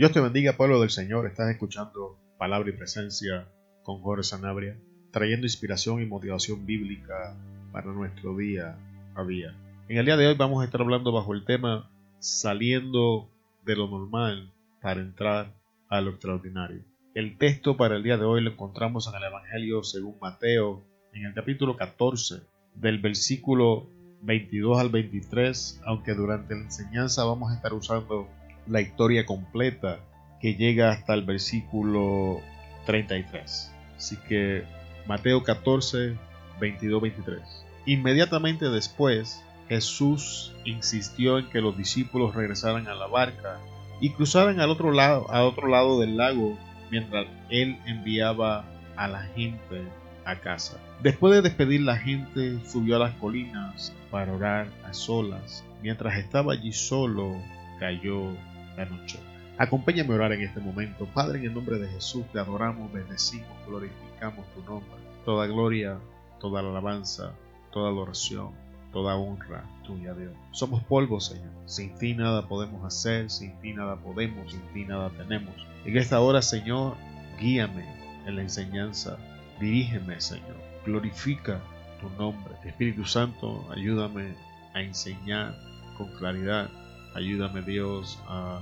Dios te bendiga, pueblo del Señor. Estás escuchando Palabra y Presencia con Jorge Sanabria, trayendo inspiración y motivación bíblica para nuestro día a día. En el día de hoy vamos a estar hablando bajo el tema saliendo de lo normal para entrar a lo extraordinario. El texto para el día de hoy lo encontramos en el Evangelio según Mateo, en el capítulo 14, del versículo 22 al 23, aunque durante la enseñanza vamos a estar usando la historia completa que llega hasta el versículo 33. Así que Mateo 14, 22, 23. Inmediatamente después, Jesús insistió en que los discípulos regresaran a la barca y cruzaran al otro lado, al otro lado del lago mientras él enviaba a la gente a casa. Después de despedir la gente, subió a las colinas para orar a solas. Mientras estaba allí solo, cayó la noche. Acompáñame a orar en este momento. Padre, en el nombre de Jesús, te adoramos, bendecimos, glorificamos tu nombre. Toda gloria, toda alabanza, toda adoración, toda honra tuya, Dios. Somos polvo, Señor. Sin ti nada podemos hacer, sin ti nada podemos, sin ti nada tenemos. En esta hora, Señor, guíame en la enseñanza. Dirígeme, Señor. Glorifica tu nombre. Espíritu Santo, ayúdame a enseñar con claridad Ayúdame Dios a,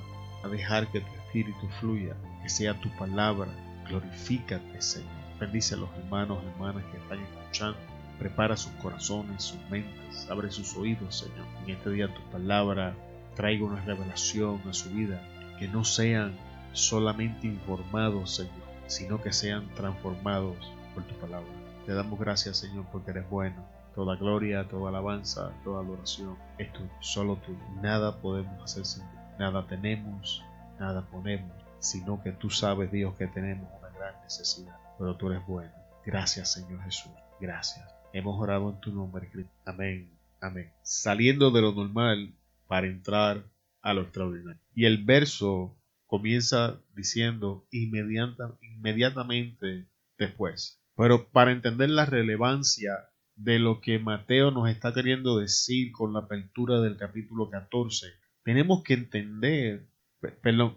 dejar que tu espíritu fluya, que sea tu palabra. Glorifícate Señor. Bendice a los hermanos hermanas que están escuchando. Prepara sus corazones, sus mentes. Abre sus oídos Señor. En este día tu palabra traiga una revelación a su vida. Que no sean solamente informados Señor, sino que sean transformados por tu palabra. Te damos gracias Señor porque eres bueno Toda gloria, toda alabanza, toda adoración es tuyo, solo tú. Nada podemos hacer sin ti. Nada tenemos, nada ponemos, sino que tú sabes, Dios, que tenemos una gran necesidad. Pero tú eres bueno. Gracias, Señor Jesús. Gracias. Hemos orado en tu nombre, Cristo. Amén. Amén. Saliendo de lo normal para entrar a lo extraordinario. Y el verso comienza diciendo inmediata, inmediatamente después. Pero para entender la relevancia de lo que Mateo nos está queriendo decir con la apertura del capítulo 14. Tenemos que entender, perdón,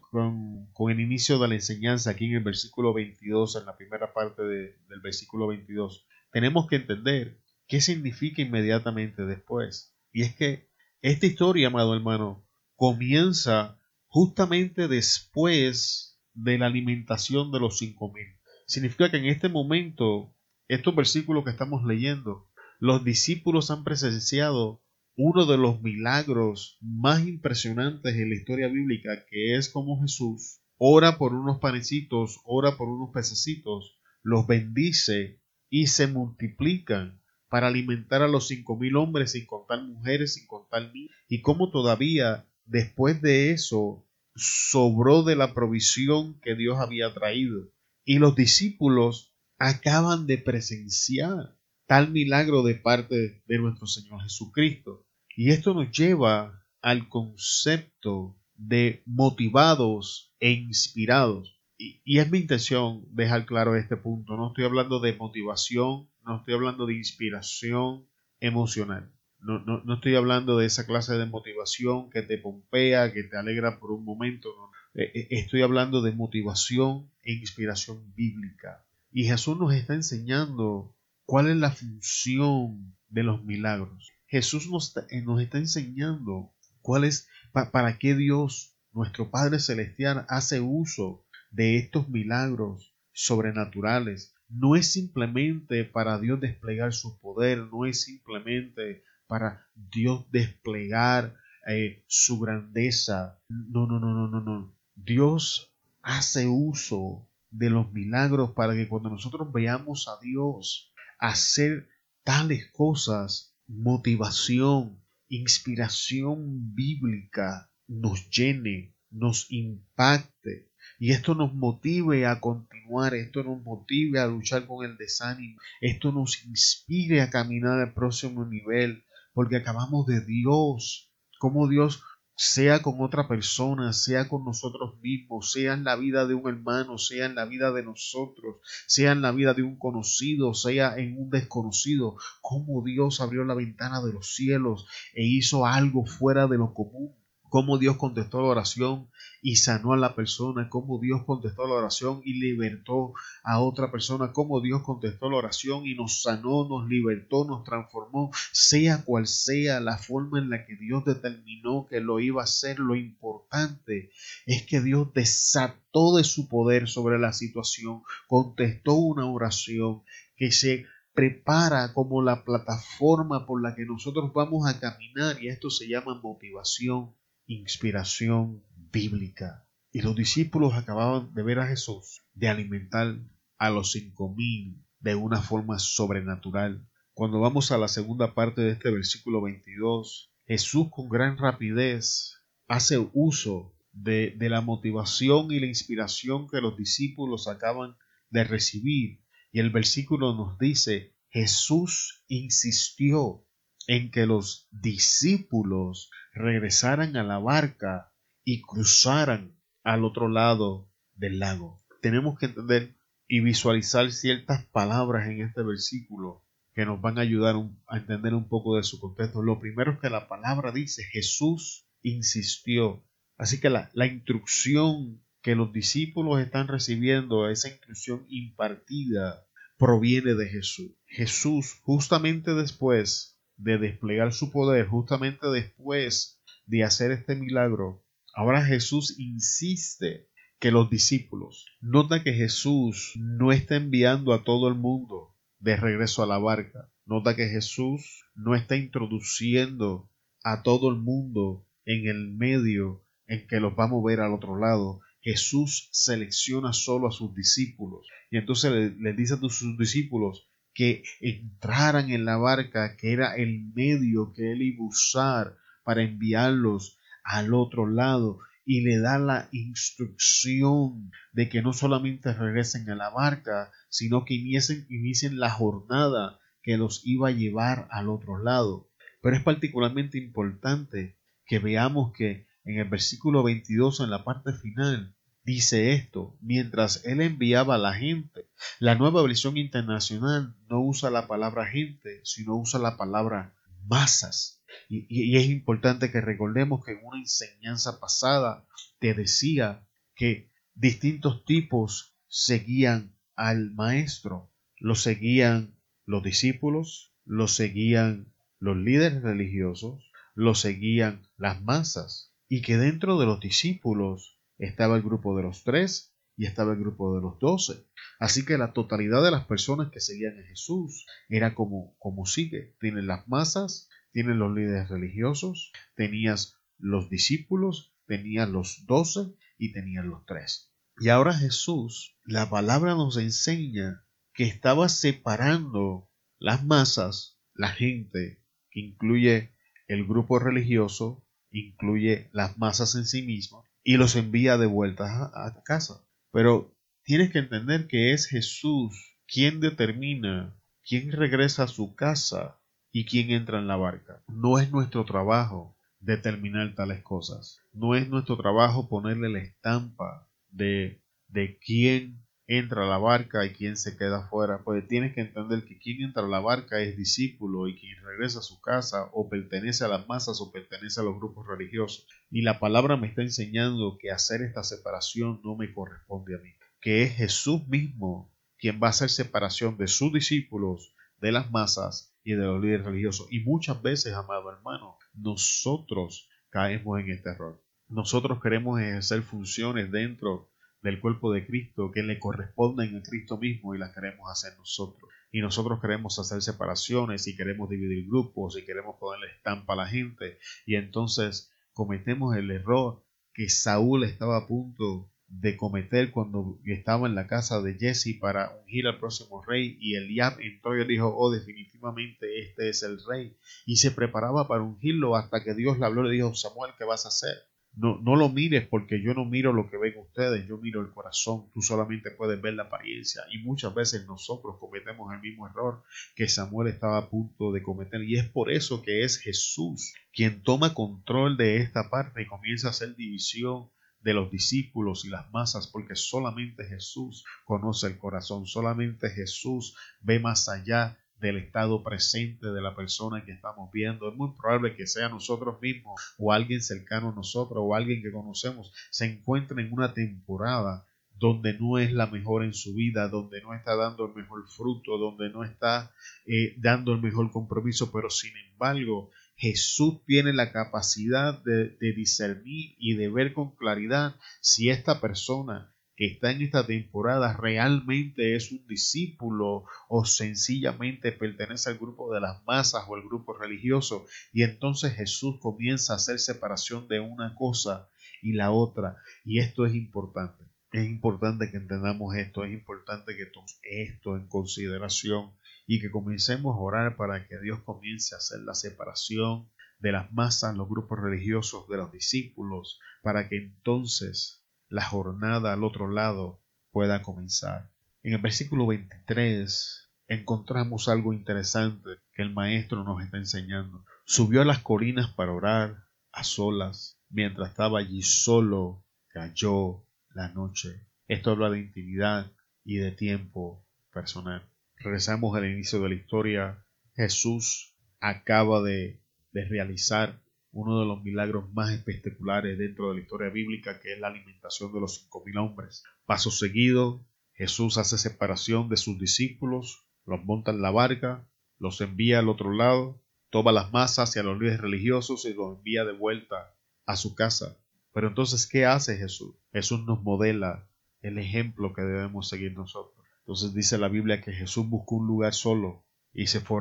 con, el inicio de la enseñanza aquí en el versículo 22, en la primera parte del versículo 22, tenemos que entender qué significa inmediatamente después. Y es que esta historia, amado hermano, comienza justamente después de la alimentación de los cinco mil. Significa que en este momento, estos versículos que estamos leyendo los discípulos han presenciado uno de los milagros más impresionantes en la historia bíblica, que es como Jesús ora por unos panecitos, ora por unos pececitos, los bendice y se multiplican para alimentar a los cinco mil hombres sin contar mujeres, sin contar niños, y cómo todavía después de eso sobró de la provisión que Dios había traído. Y los discípulos acaban de presenciar tal milagro de parte de nuestro Señor Jesucristo. Y esto nos lleva al concepto de motivados e inspirados. Y, es mi intención dejar claro este punto. No estoy hablando de motivación, no estoy hablando de inspiración emocional. No, no, estoy hablando de esa clase de motivación que te pompea, que te alegra por un momento. Eh, eh, estoy hablando de motivación e inspiración bíblica. Y Jesús nos está enseñando ¿Cuál es la función de los milagros? Jesús nos, eh, nos está enseñando cuál es, para qué Dios, nuestro Padre Celestial, hace uso de estos milagros sobrenaturales. No es simplemente para Dios desplegar su poder, no es simplemente para Dios desplegar eh, su grandeza. No, no, no, no, no, no. Dios hace uso de los milagros para que cuando nosotros veamos a Dios hacer tales cosas, motivación, inspiración bíblica nos llene, nos impacte. Y esto nos motive a continuar, esto nos motive a luchar con el desánimo, esto nos inspire a caminar al próximo nivel, porque acabamos de Dios, como Dios sea con otra persona, sea con nosotros mismos, sea en la vida de un hermano, sea en la vida de nosotros, sea en la vida de un conocido, sea en un desconocido, cómo Dios abrió la ventana de los cielos e hizo algo fuera de lo común. Cómo Dios contestó la oración y sanó a la persona, cómo Dios contestó la oración y libertó a otra persona, cómo Dios contestó la oración y nos sanó, nos libertó, nos transformó, sea cual sea la forma en la que Dios determinó que lo iba a hacer, lo importante es que Dios desató de su poder sobre la situación, contestó una oración que se prepara como la plataforma por la que nosotros vamos a caminar y esto se llama motivación inspiración bíblica. Y los discípulos acababan de ver a Jesús, de alimentar a los cinco mil de una forma sobrenatural. Cuando vamos a la segunda parte de este versículo 22, Jesús con gran rapidez hace uso de, de la motivación y la inspiración que los discípulos acaban de recibir. Y el versículo nos dice, Jesús insistió en que los discípulos regresaran a la barca y cruzaran al otro lado del lago. Tenemos que entender y visualizar ciertas palabras en este versículo que nos van a ayudar a entender un poco de su contexto. Lo primero es que la palabra dice, Jesús insistió. Así que la, la instrucción que los discípulos están recibiendo, esa instrucción impartida, proviene de Jesús. Jesús, justamente después de desplegar su poder justamente después de hacer este milagro, ahora Jesús insiste que los discípulos, nota que Jesús no está enviando a todo el mundo de regreso a la barca, nota que Jesús no está introduciendo a todo el mundo en el medio en que los va a mover al otro lado. Jesús selecciona solo a sus discípulos y entonces le, dice a sus discípulos, que entraran en la barca, que era el medio que él iba a usar para enviarlos al otro lado y le da la instrucción de que no solamente regresen a la barca, sino que inicien, inicien la jornada que los iba a llevar al otro lado. Pero es particularmente importante que veamos que en el versículo 22, en la parte final, dice esto, mientras él enviaba a la gente. La nueva versión internacional no usa la palabra gente, sino usa la palabra masas. Y, es importante que recordemos que en una enseñanza pasada te decía que distintos tipos seguían al maestro. Lo seguían los discípulos, lo seguían los líderes religiosos, lo seguían las masas. Y que dentro de los discípulos estaba el grupo de los tres y estaba el grupo de los doce. Así que la totalidad de las personas que seguían a Jesús era como, como sigue. Tienen las masas, tienen los líderes religiosos, tenías los discípulos, tenías los doce y tenían los tres. Y ahora Jesús, la palabra nos enseña que estaba separando las masas, la gente, que incluye el grupo religioso, incluye las masas en sí mismas, y los envía de vuelta a, casa. Pero tienes que entender que es Jesús quien determina quién regresa a su casa y quién entra en la barca. No es nuestro trabajo determinar tales cosas. No es nuestro trabajo ponerle la estampa de, de quién entra a la barca y quien se queda afuera, pues tienes que entender que quien entra a la barca es discípulo y quien regresa a su casa o pertenece a las masas o pertenece a los grupos religiosos. Y la palabra me está enseñando que hacer esta separación no me corresponde a mí, que es Jesús mismo quien va a hacer separación de sus discípulos, de las masas y de los líderes religiosos. Y muchas veces, amado hermano, nosotros caemos en este error. Nosotros queremos ejercer funciones dentro del cuerpo de Cristo que le corresponden a Cristo mismo y las queremos hacer nosotros. Y nosotros queremos hacer separaciones y queremos dividir grupos y queremos ponerle estampa a la gente. Y entonces cometemos el error que Saúl estaba a punto de cometer cuando estaba en la casa de Jesse para ungir al próximo rey y Eliab entró y dijo, oh definitivamente este es el rey y se preparaba para ungirlo hasta que Dios le habló y le dijo, Samuel, ¿qué vas a hacer? No, no lo mires porque yo no miro lo que ven ustedes, yo miro el corazón, tú solamente puedes ver la apariencia. Y muchas veces nosotros cometemos el mismo error que Samuel estaba a punto de cometer. Y es por eso que es Jesús quien toma control de esta parte y comienza a hacer división de los discípulos y las masas, porque solamente Jesús conoce el corazón, solamente Jesús ve más allá del estado presente de la persona que estamos viendo. Es muy probable que sea nosotros mismos o alguien cercano a nosotros o alguien que conocemos se encuentre en una temporada donde no es la mejor en su vida, donde no está dando el mejor fruto, donde no está eh, dando el mejor compromiso, pero sin embargo Jesús tiene la capacidad de, de discernir y de ver con claridad si esta persona está en esta temporada realmente es un discípulo o sencillamente pertenece al grupo de las masas o al grupo religioso. Y entonces Jesús comienza a hacer separación de una cosa y la otra. Y esto es importante. Es importante que entendamos esto, es importante que tomemos esto en consideración y que comencemos a orar para que Dios comience a hacer la separación de las masas, los grupos religiosos, de los discípulos, para que entonces la jornada al otro lado pueda comenzar. En el versículo 23 encontramos algo interesante que el maestro nos está enseñando. Subió a las colinas para orar a solas. Mientras estaba allí solo, cayó la noche. Esto habla de intimidad y de tiempo personal. Regresamos al inicio de la historia. Jesús acaba de, de realizar uno de los milagros más espectaculares dentro de la historia bíblica, que es la alimentación de los cinco mil hombres. Paso seguido, Jesús hace separación de sus discípulos, los monta en la barca, los envía al otro lado, toma las masas hacia los líderes religiosos y los envía de vuelta a su casa. Pero entonces, ¿qué hace Jesús? Jesús nos modela el ejemplo que debemos seguir nosotros. Entonces dice la Biblia que Jesús buscó un lugar solo y se fue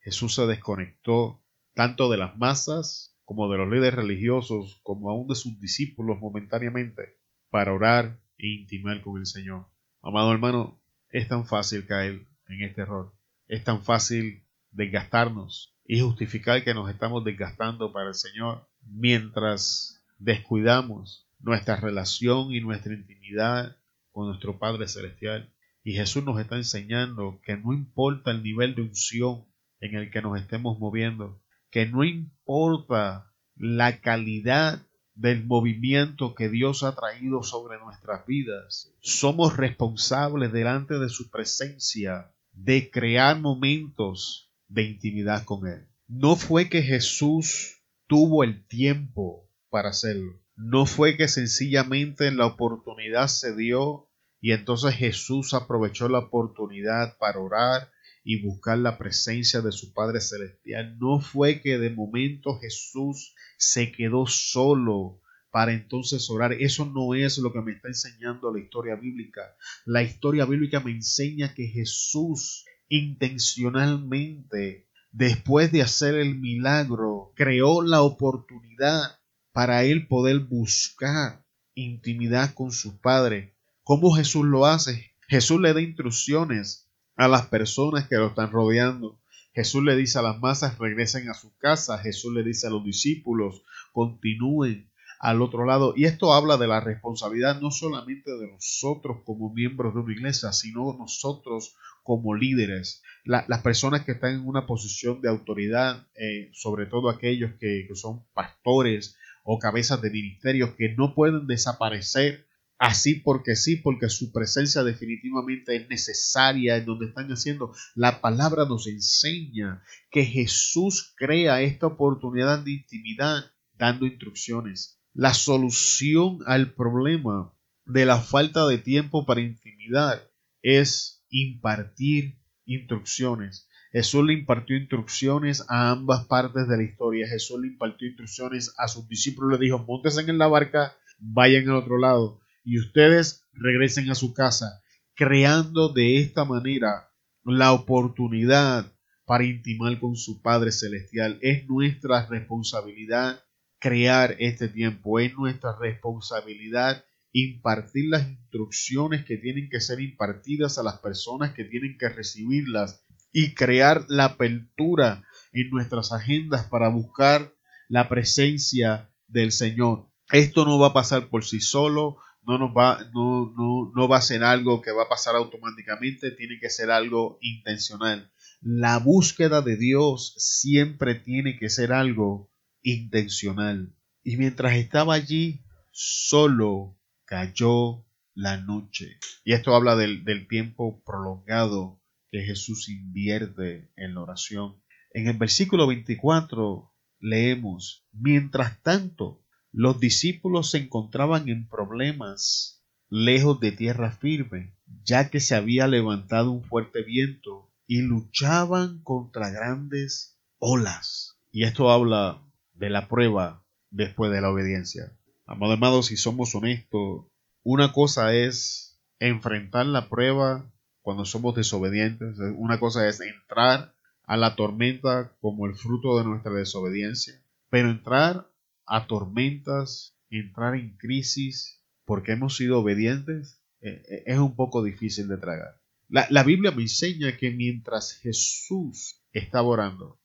Jesús se desconectó tanto de las masas como de los líderes religiosos, como aún de sus discípulos momentáneamente, para orar e intimar con el Señor. Amado hermano, es tan fácil caer en este error. Es tan fácil desgastarnos y justificar que nos estamos desgastando para el Señor mientras descuidamos nuestra relación y nuestra intimidad con nuestro Padre Celestial. Y Jesús nos está enseñando que no importa el nivel de unción en el que nos estemos moviendo, que no importa la calidad del movimiento que Dios ha traído sobre nuestras vidas, somos responsables delante de su presencia de crear momentos de intimidad con Él. No fue que Jesús tuvo el tiempo para hacerlo. No fue que sencillamente la oportunidad se dio y entonces Jesús aprovechó la oportunidad para orar y buscar la presencia de su Padre Celestial. No fue que de momento Jesús se quedó solo para entonces orar. Eso no es lo que me está enseñando la historia bíblica. La historia bíblica me enseña que Jesús intencionalmente, después de hacer el milagro, creó la oportunidad para él poder buscar intimidad con su Padre. ¿Cómo Jesús lo hace? Jesús le da instrucciones a las personas que lo están rodeando. Jesús le dice a las masas regresen a su casa. Jesús le dice a los discípulos continúen al otro lado. Y esto habla de la responsabilidad no solamente de nosotros como miembros de una iglesia, sino nosotros como líderes. las personas que están en una posición de autoridad, eh, sobre todo aquellos que, que son pastores, o cabezas de ministerios que no pueden desaparecer así porque sí, porque su presencia definitivamente es necesaria en donde están haciendo. La palabra nos enseña que Jesús crea esta oportunidad de intimidad dando instrucciones. La solución al problema de la falta de tiempo para intimidad es impartir instrucciones. Jesús le impartió instrucciones a ambas partes de la historia. Jesús le impartió instrucciones a sus discípulos. Le dijo, montense en la barca, vayan al otro lado y ustedes regresen a su casa, creando de esta manera la oportunidad para intimar con su Padre Celestial. Es nuestra responsabilidad crear este tiempo. Es nuestra responsabilidad impartir las instrucciones que tienen que ser impartidas a las personas que tienen que recibirlas y crear la apertura en nuestras agendas para buscar la presencia del Señor. Esto no va a pasar por sí solo, no, nos va, no, no, no va a ser algo que va a pasar automáticamente, tiene que ser algo intencional. La búsqueda de Dios siempre tiene que ser algo intencional. Y mientras estaba allí, solo cayó la noche. Y esto habla del, del tiempo prolongado que Jesús invierte en la oración. En el versículo 24 leemos, mientras tanto, los discípulos se encontraban en problemas lejos de tierra firme, ya que se había levantado un fuerte viento y luchaban contra grandes olas. Y esto habla de la prueba después de la obediencia. Amado amado, si somos honestos, una cosa es enfrentar la prueba cuando somos desobedientes, una cosa es entrar a la tormenta como el fruto de nuestra desobediencia, pero entrar a tormentas, entrar en crisis porque hemos sido obedientes, eh, eh, es un poco difícil de tragar. La, la Biblia me enseña que mientras Jesús estaba orando,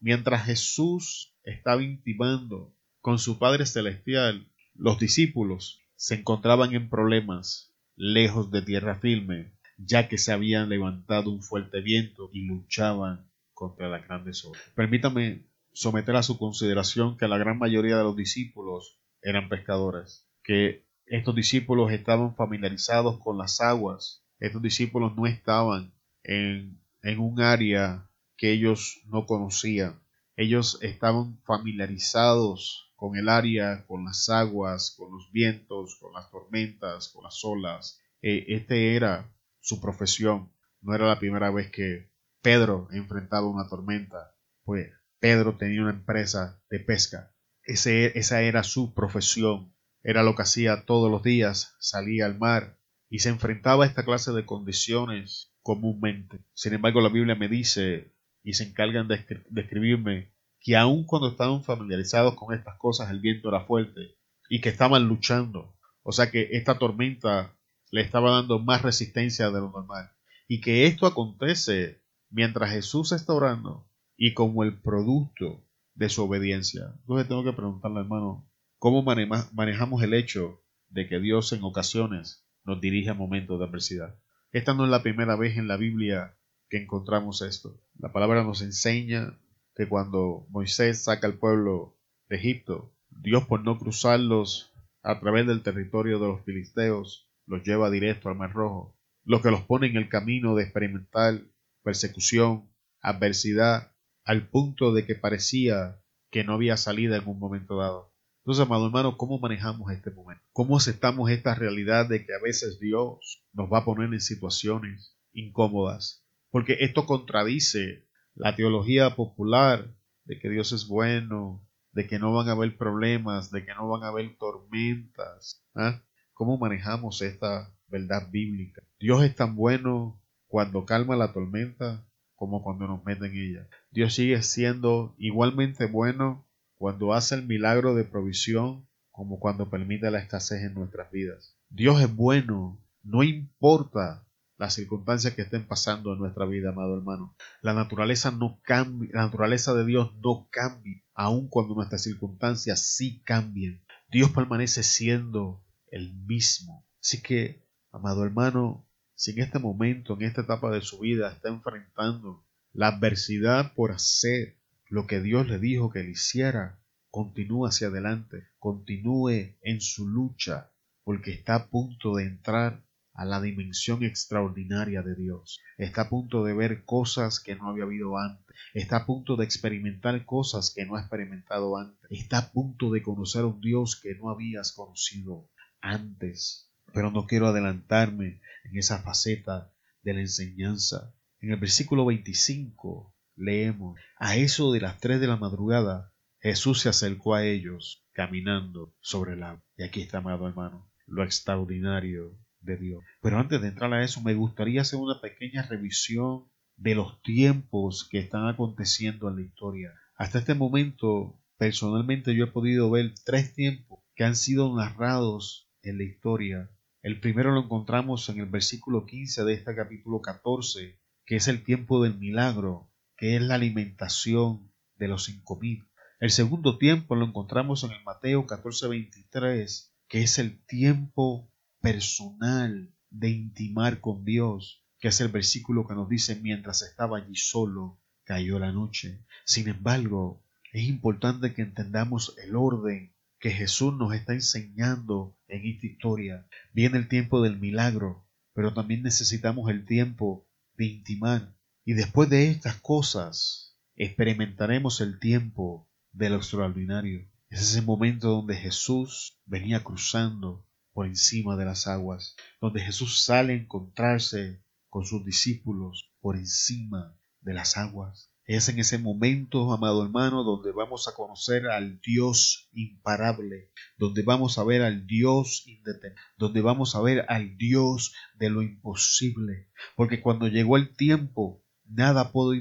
mientras Jesús estaba intimando con su Padre Celestial, los discípulos se encontraban en problemas lejos de tierra firme, ya que se habían levantado un fuerte viento y luchaban contra las grandes olas. Permítame someter a su consideración que la gran mayoría de los discípulos eran pescadores, que estos discípulos estaban familiarizados con las aguas, estos discípulos no estaban en, en un área que ellos no conocían, ellos estaban familiarizados con el área, con las aguas, con los vientos, con las tormentas, con las olas. Eh, este era su profesión. No era la primera vez que Pedro enfrentaba una tormenta. Pues Pedro tenía una empresa de pesca. Esa era su profesión. Era lo que hacía todos los días. Salía al mar y se enfrentaba a esta clase de condiciones comúnmente. Sin embargo, la Biblia me dice y se encargan de, escribirme que aun cuando estaban familiarizados con estas cosas, el viento era fuerte y que estaban luchando. O sea que esta tormenta le estaba dando más resistencia de lo normal. Y que esto acontece mientras Jesús está orando y como el producto de su obediencia. Entonces tengo que preguntarle, hermano, ¿cómo manejamos el hecho de que Dios en ocasiones nos dirige a momentos de adversidad? Esta no es la primera vez en la Biblia que encontramos esto. La palabra nos enseña que cuando Moisés saca al pueblo de Egipto, Dios por no cruzarlos a través del territorio de los filisteos, los lleva directo al Mar Rojo, lo que los pone en el camino de experimentar persecución, adversidad, al punto de que parecía que no había salida en un momento dado. Entonces, amado hermano, ¿cómo manejamos este momento? ¿Cómo aceptamos esta realidad de que a veces Dios nos va a poner en situaciones incómodas? Porque esto contradice la teología popular de que Dios es bueno, de que no van a haber problemas, de que no van a haber tormentas. ¿ah? ¿Cómo manejamos esta verdad bíblica? Dios es tan bueno cuando calma la tormenta como cuando nos mete en ella. Dios sigue siendo igualmente bueno cuando hace el milagro de provisión como cuando permite la escasez en nuestras vidas. Dios es bueno, no importa las circunstancias que estén pasando en nuestra vida, amado hermano. La naturaleza no cambia, la naturaleza de Dios no cambia, aun cuando nuestras circunstancias sí cambian. Dios permanece siendo el mismo. Así que, amado hermano, si en este momento, en esta etapa de su vida, está enfrentando la adversidad por hacer lo que Dios le dijo que le hiciera, continúe hacia adelante, continúe en su lucha, porque está a punto de entrar a la dimensión extraordinaria de Dios. Está a punto de ver cosas que no había habido antes. Está a punto de experimentar cosas que no ha experimentado antes. Está a punto de conocer a un Dios que no habías conocido antes. Pero no quiero adelantarme en esa faceta de la enseñanza. En el versículo 25 leemos, a eso de las tres de la madrugada, Jesús se acercó a ellos caminando sobre el agua. Y aquí está, amado hermano, lo extraordinario de Dios. Pero antes de entrar a eso, me gustaría hacer una pequeña revisión de los tiempos que están aconteciendo en la historia. Hasta este momento, personalmente yo he podido ver tres tiempos que han sido narrados en la historia. El primero lo encontramos en el versículo 15 de este capítulo 14, que es el tiempo del milagro, que es la alimentación de los cinco mil. El segundo tiempo lo encontramos en el Mateo 14:23, que es el tiempo personal de intimar con Dios, que es el versículo que nos dice mientras estaba allí solo, cayó la noche. Sin embargo, es importante que entendamos el orden que Jesús nos está enseñando en esta historia. Viene el tiempo del milagro, pero también necesitamos el tiempo de intimar. Y después de estas cosas, experimentaremos el tiempo de lo extraordinario. Es ese momento donde Jesús venía cruzando por encima de las aguas, donde Jesús sale a encontrarse con sus discípulos por encima de las aguas. Es en ese momento, amado hermano, donde vamos a conocer al Dios imparable, donde vamos a ver al Dios indetenible, donde vamos a ver al Dios de lo imposible. Porque cuando llegó el tiempo, nada pudo,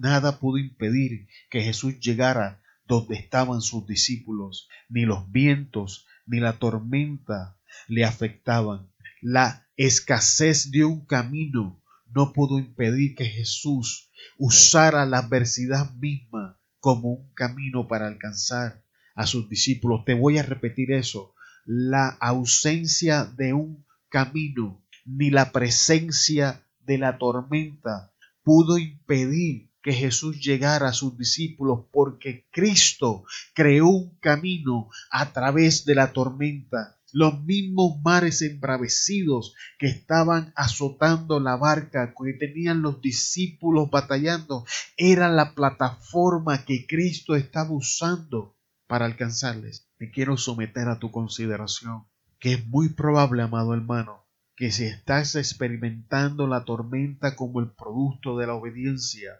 nada pudo impedir que Jesús llegara donde estaban sus discípulos. Ni los vientos, ni la tormenta le afectaban. La escasez de un camino no pudo impedir que Jesús usara la adversidad misma como un camino para alcanzar a sus discípulos. Te voy a repetir eso. La ausencia de un camino ni la presencia de la tormenta pudo impedir que Jesús llegara a sus discípulos porque Cristo creó un camino a través de la tormenta los mismos mares embravecidos que estaban azotando la barca, que tenían los discípulos batallando, era la plataforma que Cristo estaba usando para alcanzarles. Me quiero someter a tu consideración que es muy probable, amado hermano, que si estás experimentando la tormenta como el producto de la obediencia,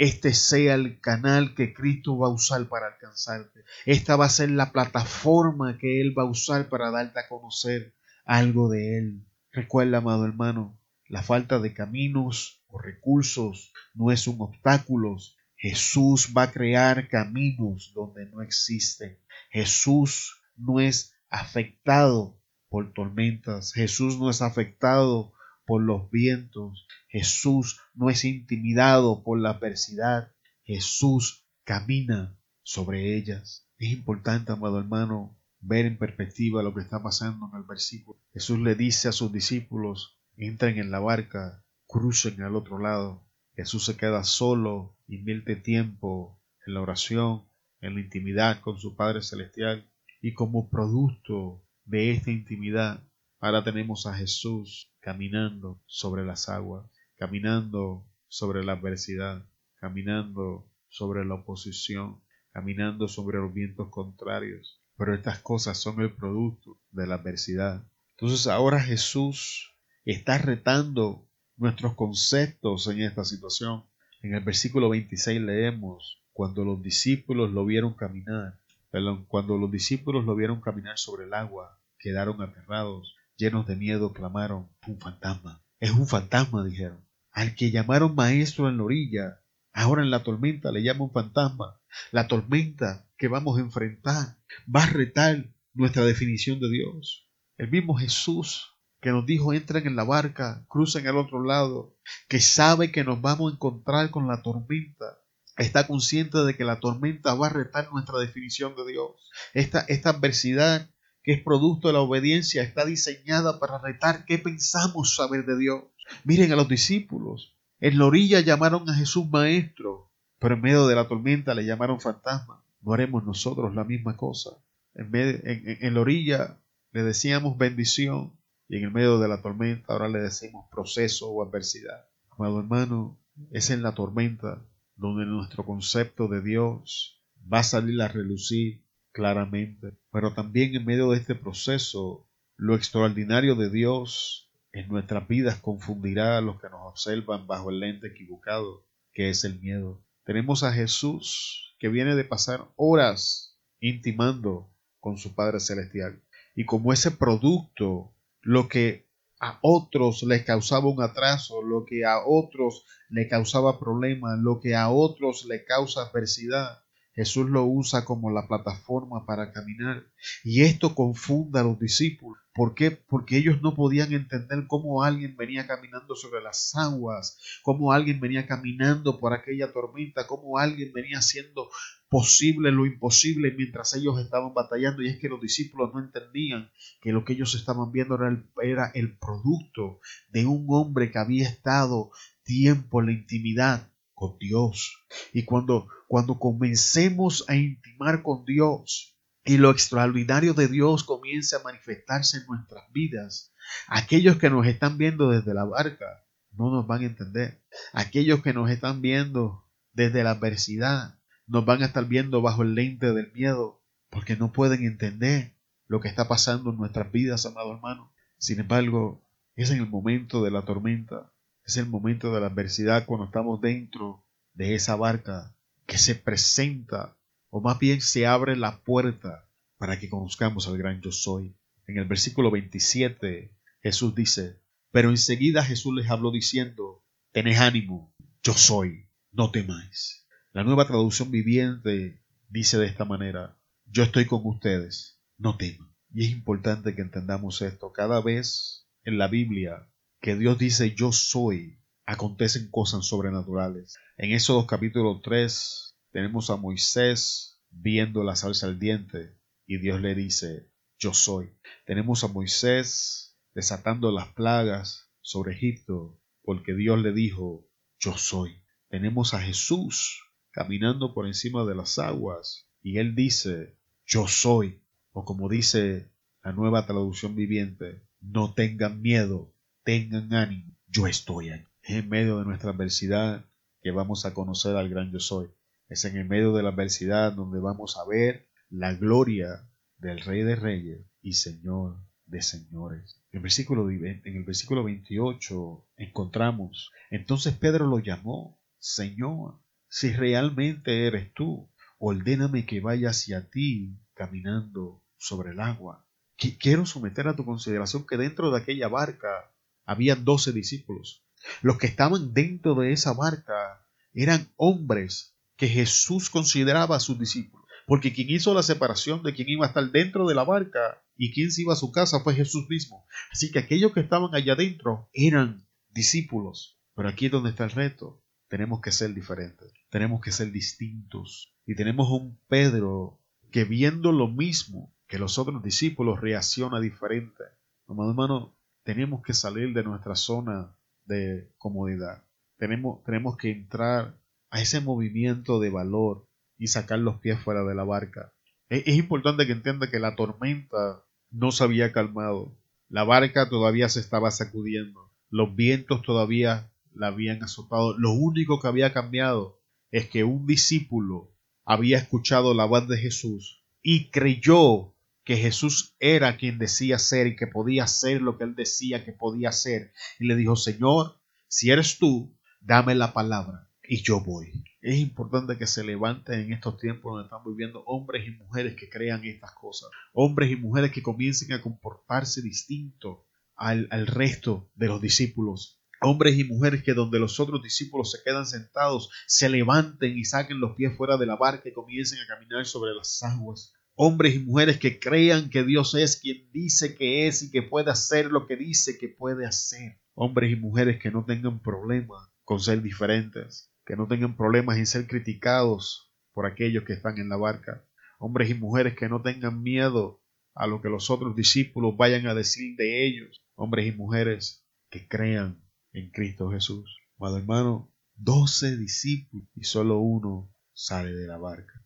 este sea el canal que Cristo va a usar para alcanzarte. Esta va a ser la plataforma que Él va a usar para darte a conocer algo de Él. Recuerda, amado hermano, la falta de caminos o recursos no es un obstáculo. Jesús va a crear caminos donde no existen. Jesús no es afectado por tormentas. Jesús no es afectado por los vientos. Jesús no es intimidado por la adversidad. Jesús camina sobre ellas. Es importante, amado hermano, ver en perspectiva lo que está pasando en el versículo. Jesús le dice a sus discípulos, entren en la barca, crucen al otro lado. Jesús se queda solo, invierte tiempo en la oración, en la intimidad con su Padre Celestial. Y como producto de esta intimidad, ahora tenemos a Jesús caminando sobre las aguas, caminando sobre la adversidad, caminando sobre la oposición, caminando sobre los vientos contrarios. Pero estas cosas son el producto de la adversidad. Entonces ahora Jesús está retando nuestros conceptos en esta situación. En el versículo 26 leemos, cuando los discípulos lo vieron caminar, perdón, cuando los discípulos lo vieron caminar sobre el agua, quedaron aterrados llenos de miedo, clamaron, un fantasma. Es un fantasma, dijeron. Al que llamaron maestro en la orilla, ahora en la tormenta le llaman fantasma. La tormenta que vamos a enfrentar va a retar nuestra definición de Dios. El mismo Jesús que nos dijo entren en la barca, crucen al otro lado, que sabe que nos vamos a encontrar con la tormenta, está consciente de que la tormenta va a retar nuestra definición de Dios. Esta, esta adversidad que es producto de la obediencia, está diseñada para retar qué pensamos saber de Dios. Miren a los discípulos. En la orilla llamaron a Jesús maestro, pero en medio de la tormenta le llamaron fantasma. No haremos nosotros la misma cosa. En, en la orilla le decíamos bendición y en el medio de la tormenta ahora le decimos proceso o adversidad. Amado hermano, es en la tormenta donde nuestro concepto de Dios va a salir a relucir claramente. Pero también en medio de este proceso, lo extraordinario de Dios en nuestras vidas confundirá a los que nos observan bajo el lente equivocado, que es el miedo. Tenemos a Jesús que viene de pasar horas intimando con su Padre Celestial. Y como ese producto, lo que a otros les causaba un atraso, lo que a otros le causaba problemas, lo que a otros le causa adversidad, Jesús lo usa como la plataforma para caminar. Y esto confunda a los discípulos. ¿Por qué? Porque ellos no podían entender cómo alguien venía caminando sobre las aguas, cómo alguien venía caminando por aquella tormenta, cómo alguien venía haciendo posible lo imposible mientras ellos estaban batallando. Y es que los discípulos no entendían que lo que ellos estaban viendo era era el producto de un hombre que había estado tiempo en la intimidad con Dios. Y cuando, cuando comencemos a intimar con Dios y lo extraordinario de Dios comience a manifestarse en nuestras vidas, aquellos que nos están viendo desde la barca no nos van a entender. Aquellos que nos están viendo desde la adversidad nos van a estar viendo bajo el lente del miedo porque no pueden entender lo que está pasando en nuestras vidas, amado hermano. Sin embargo, es en el momento de la tormenta, es el momento de la adversidad cuando estamos dentro de esa barca que se presenta, o más bien se abre la puerta para que conozcamos al gran yo soy. En el versículo 27 Jesús dice, pero enseguida Jesús les habló diciendo, tened ánimo, yo soy, no temáis. La nueva traducción viviente dice de esta manera, yo estoy con ustedes, no teman. Y es importante que entendamos esto. Cada vez en la Biblia que Dios dice yo soy, acontecen cosas sobrenaturales. En Éxodo capítulo 3 tenemos a Moisés viendo la salsa al diente y Dios le dice yo soy. Tenemos a Moisés desatando las plagas sobre Egipto porque Dios le dijo yo soy. Tenemos a Jesús caminando por encima de las aguas y él dice yo soy. O como dice la nueva traducción viviente, no tengan miedo, tengan ánimo, yo estoy ahí. Es en medio de nuestra adversidad que vamos a conocer al gran yo soy. Es en el medio de la adversidad donde vamos a ver la gloria del Rey de Reyes y Señor de Señores. En el versículo, en el versículo 28 encontramos, entonces Pedro lo llamó, Señor, si realmente eres tú, ordéname que vaya hacia ti caminando sobre el agua. Quiero someter a tu consideración que dentro de aquella barca había doce discípulos. Los que estaban dentro de esa barca eran hombres que Jesús consideraba sus discípulos. Porque quien hizo la separación de quien iba a estar dentro de la barca y quien se iba a su casa fue Jesús mismo. Así que aquellos que estaban allá adentro eran discípulos. Pero aquí es donde está el reto. Tenemos que ser diferentes. Tenemos que ser distintos. Y tenemos un Pedro que viendo lo mismo que los otros discípulos reacciona diferente. Hermano, hermano, tenemos que salir de nuestra zona de comodidad. Tenemos, tenemos que entrar a ese movimiento de valor y sacar los pies fuera de la barca. Es, es importante que entienda que la tormenta no se había calmado. La barca todavía se estaba sacudiendo. Los vientos todavía la habían azotado. Lo único que había cambiado es que un discípulo había escuchado la voz de Jesús y creyó que Jesús era quien decía ser y que podía ser lo que él decía que podía ser. Y le dijo, Señor, si eres tú, dame la palabra y yo voy. Es importante que se levanten en estos tiempos donde estamos viviendo hombres y mujeres que crean estas cosas. Hombres y mujeres que comiencen a comportarse distinto al, al resto de los discípulos hombres y mujeres que donde los otros discípulos se quedan sentados, se levanten y saquen los pies fuera de la barca y comiencen a caminar sobre las aguas. Hombres y mujeres que crean que Dios es quien dice que es y que puede hacer lo que dice que puede hacer. Hombres y mujeres que no tengan problemas con ser diferentes, que no tengan problemas en ser criticados por aquellos que están en la barca. Hombres y mujeres que no tengan miedo a lo que los otros discípulos vayan a decir de ellos. Hombres y mujeres que crean en Cristo Jesús. Amado hermano, doce discípulos y solo uno sale de la barca.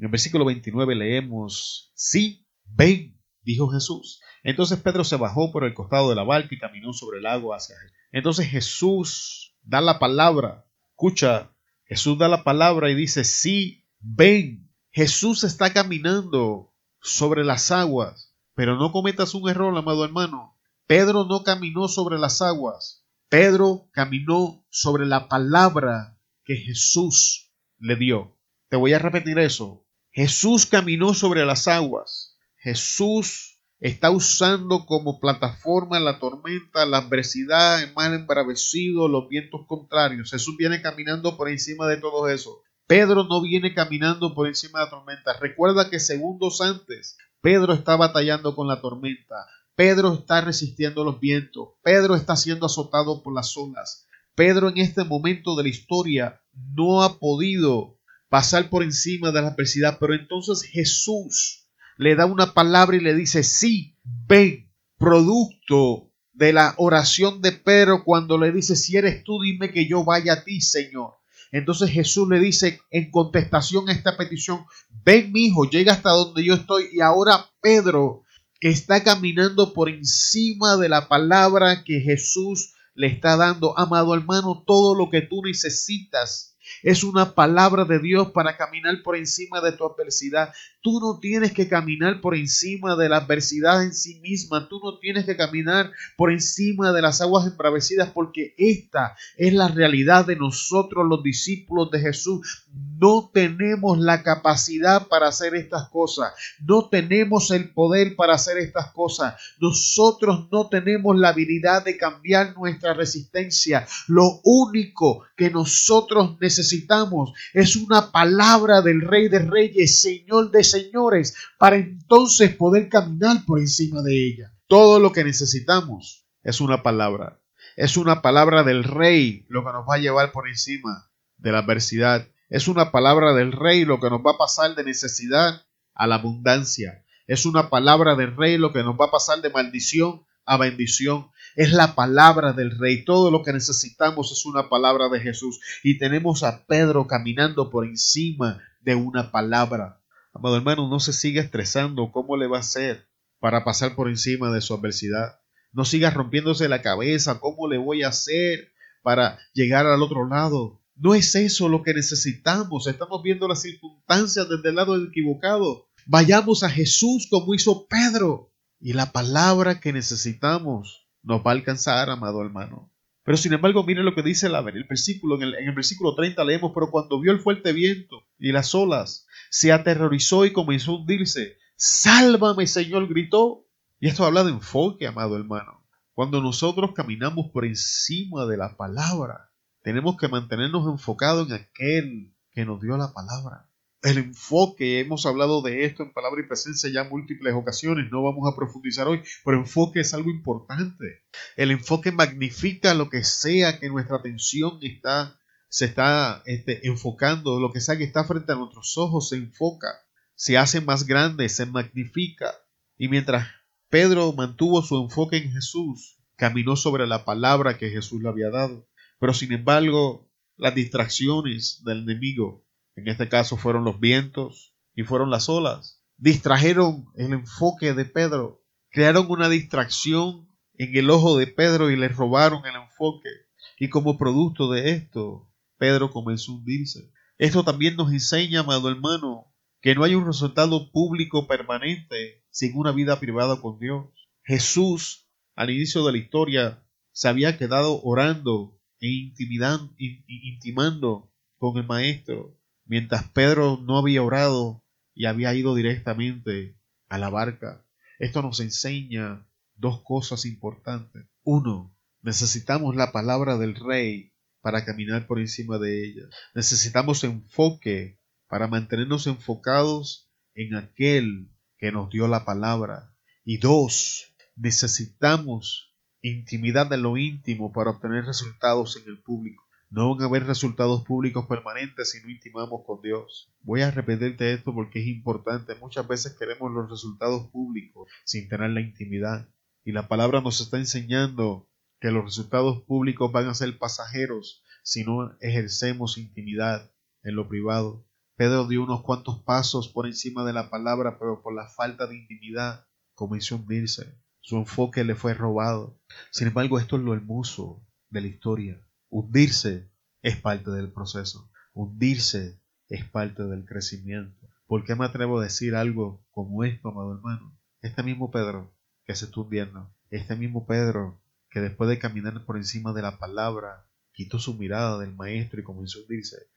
En el versículo 29 leemos, sí, ven, dijo Jesús. Entonces Pedro se bajó por el costado de la barca y caminó sobre el agua hacia él. Entonces Jesús da la palabra. Escucha, Jesús da la palabra y dice, sí, ven. Jesús está caminando sobre las aguas. Pero no cometas un error, amado hermano. Pedro no caminó sobre las aguas. Pedro caminó sobre la palabra que Jesús le dio. Te voy a repetir eso. Jesús caminó sobre las aguas. Jesús está usando como plataforma la tormenta, la adversidad, el mal embravecido, los vientos contrarios. Jesús viene caminando por encima de todo eso. Pedro no viene caminando por encima de la tormenta. Recuerda que segundos antes Pedro estaba batallando con la tormenta. Pedro está resistiendo los vientos. Pedro está siendo azotado por las olas. Pedro en este momento de la historia no ha podido pasar por encima de la adversidad, pero entonces Jesús le da una palabra y le dice, sí, ven, producto de la oración de Pedro cuando le dice, si eres tú, dime que yo vaya a ti, Señor. Entonces Jesús le dice en contestación a esta petición, ven mi hijo, llega hasta donde yo estoy. Y ahora Pedro está caminando por encima de la palabra que Jesús le está dando, amado hermano, todo lo que tú necesitas es una palabra de Dios para caminar por encima de tu adversidad. Tú no tienes que caminar por encima de la adversidad en sí misma. Tú no tienes que caminar por encima de las aguas embravecidas porque esta es la realidad de nosotros los discípulos de Jesús. No tenemos la capacidad para hacer estas cosas. No tenemos el poder para hacer estas cosas. Nosotros no tenemos la habilidad de cambiar nuestra resistencia. Lo único que nosotros necesitamos es una palabra del Rey de Reyes, Señor de Señores, para entonces poder caminar por encima de ella. Todo lo que necesitamos es una palabra. Es una palabra del Rey lo que nos va a llevar por encima de la adversidad. Es una palabra del Rey lo que nos va a pasar de necesidad a la abundancia. Es una palabra del Rey lo que nos va a pasar de maldición a bendición. Es la palabra del Rey. Todo lo que necesitamos es una palabra de Jesús. Y tenemos a Pedro caminando por encima de una palabra. Amado hermano, no se siga estresando cómo le va a hacer para pasar por encima de su adversidad. No siga rompiéndose la cabeza cómo le voy a hacer para llegar al otro lado. No es eso lo que necesitamos. Estamos viendo las circunstancias desde el lado equivocado. Vayamos a Jesús como hizo Pedro. Y la palabra que necesitamos nos va a alcanzar, amado hermano. Pero sin embargo, mire lo que dice el versículo. En el, en el versículo 30 leemos, pero cuando vio el fuerte viento y las olas, se aterrorizó y comenzó a hundirse. Sálvame, Señor, gritó. Y esto habla de enfoque, amado hermano. Cuando nosotros caminamos por encima de la palabra, tenemos que mantenernos enfocados en aquel que nos dio la palabra el enfoque, hemos hablado de esto en palabra y presencia ya múltiples ocasiones, no vamos a profundizar hoy, pero enfoque es algo importante. El enfoque magnifica lo que sea que nuestra atención está, se está este, enfocando, lo que sea que está frente a nuestros ojos se enfoca, se hace más grande, se magnifica. Y mientras Pedro mantuvo su enfoque en Jesús, caminó sobre la palabra que Jesús le había dado. Pero sin embargo, las distracciones del enemigo en este caso fueron los vientos y fueron las olas, distrajeron el enfoque de Pedro, crearon una distracción en el ojo de Pedro y le robaron el enfoque. Y como producto de esto, Pedro comenzó a hundirse. Esto también nos enseña, amado hermano, que no hay un resultado público permanente sin una vida privada con Dios. Jesús, al inicio de la historia, se había quedado orando e intimando con el Maestro mientras Pedro no había orado y había ido directamente a la barca. Esto nos enseña dos cosas importantes. Uno, necesitamos la palabra del rey para caminar por encima de ella. Necesitamos enfoque para mantenernos enfocados en aquel que nos dio la palabra. Y dos, necesitamos intimidad en lo íntimo para obtener resultados en el público. No van a haber resultados públicos permanentes si no intimamos con Dios. Voy a repetirte esto porque es importante. Muchas veces queremos los resultados públicos sin tener la intimidad. Y la palabra nos está enseñando que los resultados públicos van a ser pasajeros si no ejercemos intimidad en lo privado. Pedro dio unos cuantos pasos por encima de la palabra, pero por la falta de intimidad comenzó a hundirse. Su enfoque le fue robado. Sin embargo, esto es lo hermoso de la historia. Hundirse es parte del proceso. Hundirse es parte del crecimiento. ¿Por qué me atrevo a decir algo como esto, amado hermano? Este mismo Pedro que se está hundiendo, este mismo Pedro que después de caminar por encima de la palabra, quitó su mirada del maestro y comenzó a hundirse,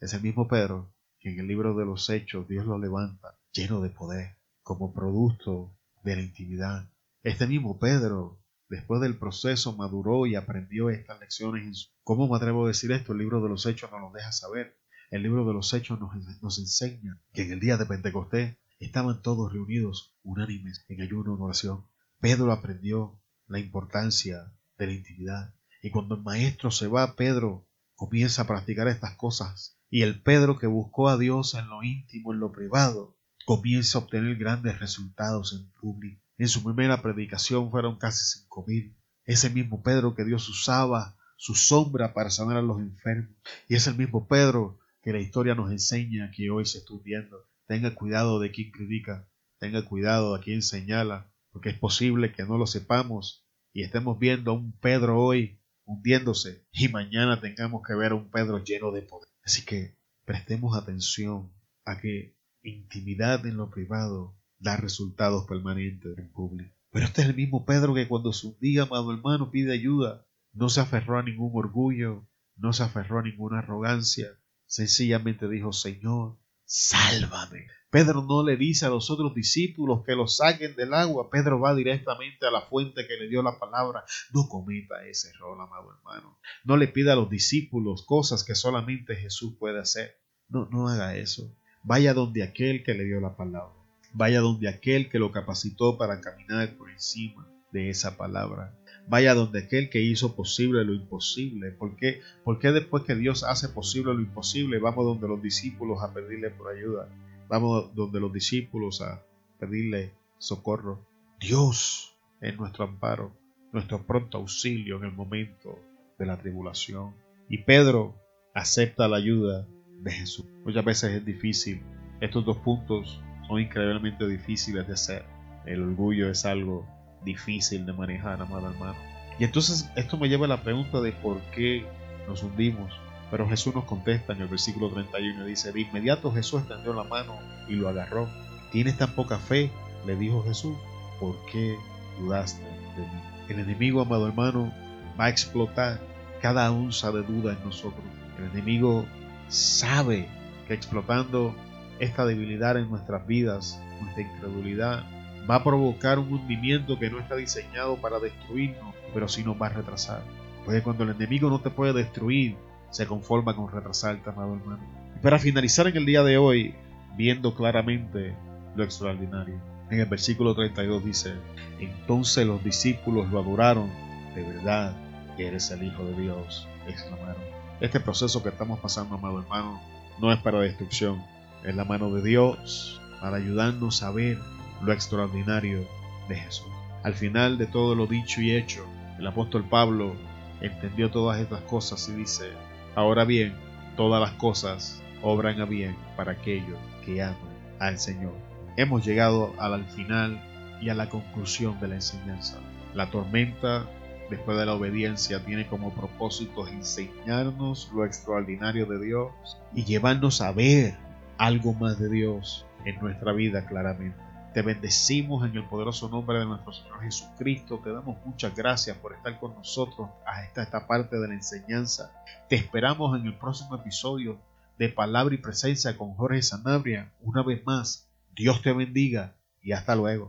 es el mismo Pedro que en el libro de los hechos Dios lo levanta lleno de poder, como producto de la intimidad. Este mismo Pedro Después del proceso maduró y aprendió estas lecciones. ¿Cómo me atrevo a decir esto? El libro de los Hechos nos lo deja saber. El libro de los Hechos nos, nos enseña que en el día de Pentecostés estaban todos reunidos unánimes en ayuno en oración. Pedro aprendió la importancia de la intimidad. Y cuando el maestro se va, Pedro comienza a practicar estas cosas. Y el Pedro que buscó a Dios en lo íntimo, en lo privado, comienza a obtener grandes resultados en público. En su primera predicación fueron casi cinco mil. Ese mismo Pedro que Dios usaba su sombra para sanar a los enfermos. Y es el mismo Pedro que la historia nos enseña que hoy se está viendo. Tenga cuidado de quien critica, tenga cuidado de quien señala, porque es posible que no lo sepamos y estemos viendo a un Pedro hoy hundiéndose y mañana tengamos que ver a un Pedro lleno de poder. Así que prestemos atención a que intimidad en lo privado da resultados permanentes en público. Pero este es el mismo Pedro que cuando se hundía, amado hermano, pide ayuda. No se aferró a ningún orgullo, no se aferró a ninguna arrogancia. Sencillamente dijo, Señor, sálvame. Pedro no le dice a los otros discípulos que lo saquen del agua. Pedro va directamente a la fuente que le dio la palabra. No cometa ese error, amado hermano. No le pida a los discípulos cosas que solamente Jesús puede hacer. No, no haga eso. Vaya donde aquel que le dio la palabra. Vaya donde aquel que lo capacitó para caminar por encima de esa palabra. Vaya donde aquel que hizo posible lo imposible. ¿Por qué? Porque después que Dios hace posible lo imposible, vamos donde los discípulos a pedirle por ayuda? Vamos donde los discípulos a pedirle socorro. Dios es nuestro amparo, nuestro pronto auxilio en el momento de la tribulación. Y Pedro acepta la ayuda de Jesús. Muchas veces es difícil. Estos dos puntos son increíblemente difíciles de hacer. El orgullo es algo difícil de manejar, amado hermano. Y entonces esto me lleva a la pregunta de por qué nos hundimos. Pero Jesús nos contesta en el versículo 31 y dice, de inmediato Jesús extendió la mano y lo agarró. ¿Tienes tan poca fe? le dijo Jesús. ¿Por qué dudaste de mí? El enemigo, amado hermano, va a explotar cada onza de duda en nosotros. El enemigo sabe que explotando esta debilidad en nuestras vidas, nuestra incredulidad, va a provocar un hundimiento que no está diseñado para destruirnos, pero sí nos va a retrasar. Porque cuando el enemigo no te puede destruir, se conforma con retrasarte, amado hermano. Y para finalizar en el día de hoy, viendo claramente lo extraordinario. En el versículo 32 dice, entonces los discípulos lo adoraron, de verdad que eres el Hijo de Dios, exclamaron. Este proceso que estamos pasando, amado hermano, no es para destrucción, es la mano de Dios para ayudarnos a ver lo extraordinario de Jesús. Al final de todo lo dicho y hecho, el apóstol Pablo entendió todas estas cosas y dice, Ahora bien, todas las cosas obran a bien para aquellos que aman al Señor. Hemos llegado al final y a la conclusión de la enseñanza. La tormenta, después de la obediencia, tiene como propósito enseñarnos lo extraordinario de Dios y llevarnos a ver algo más de Dios en nuestra vida claramente. Te bendecimos en el poderoso nombre de nuestro Señor Jesucristo. Te damos muchas gracias por estar con nosotros hasta esta parte de la enseñanza. Te esperamos en el próximo episodio de Palabra y Presencia con Jorge Sanabria. Una vez más, Dios te bendiga y hasta luego.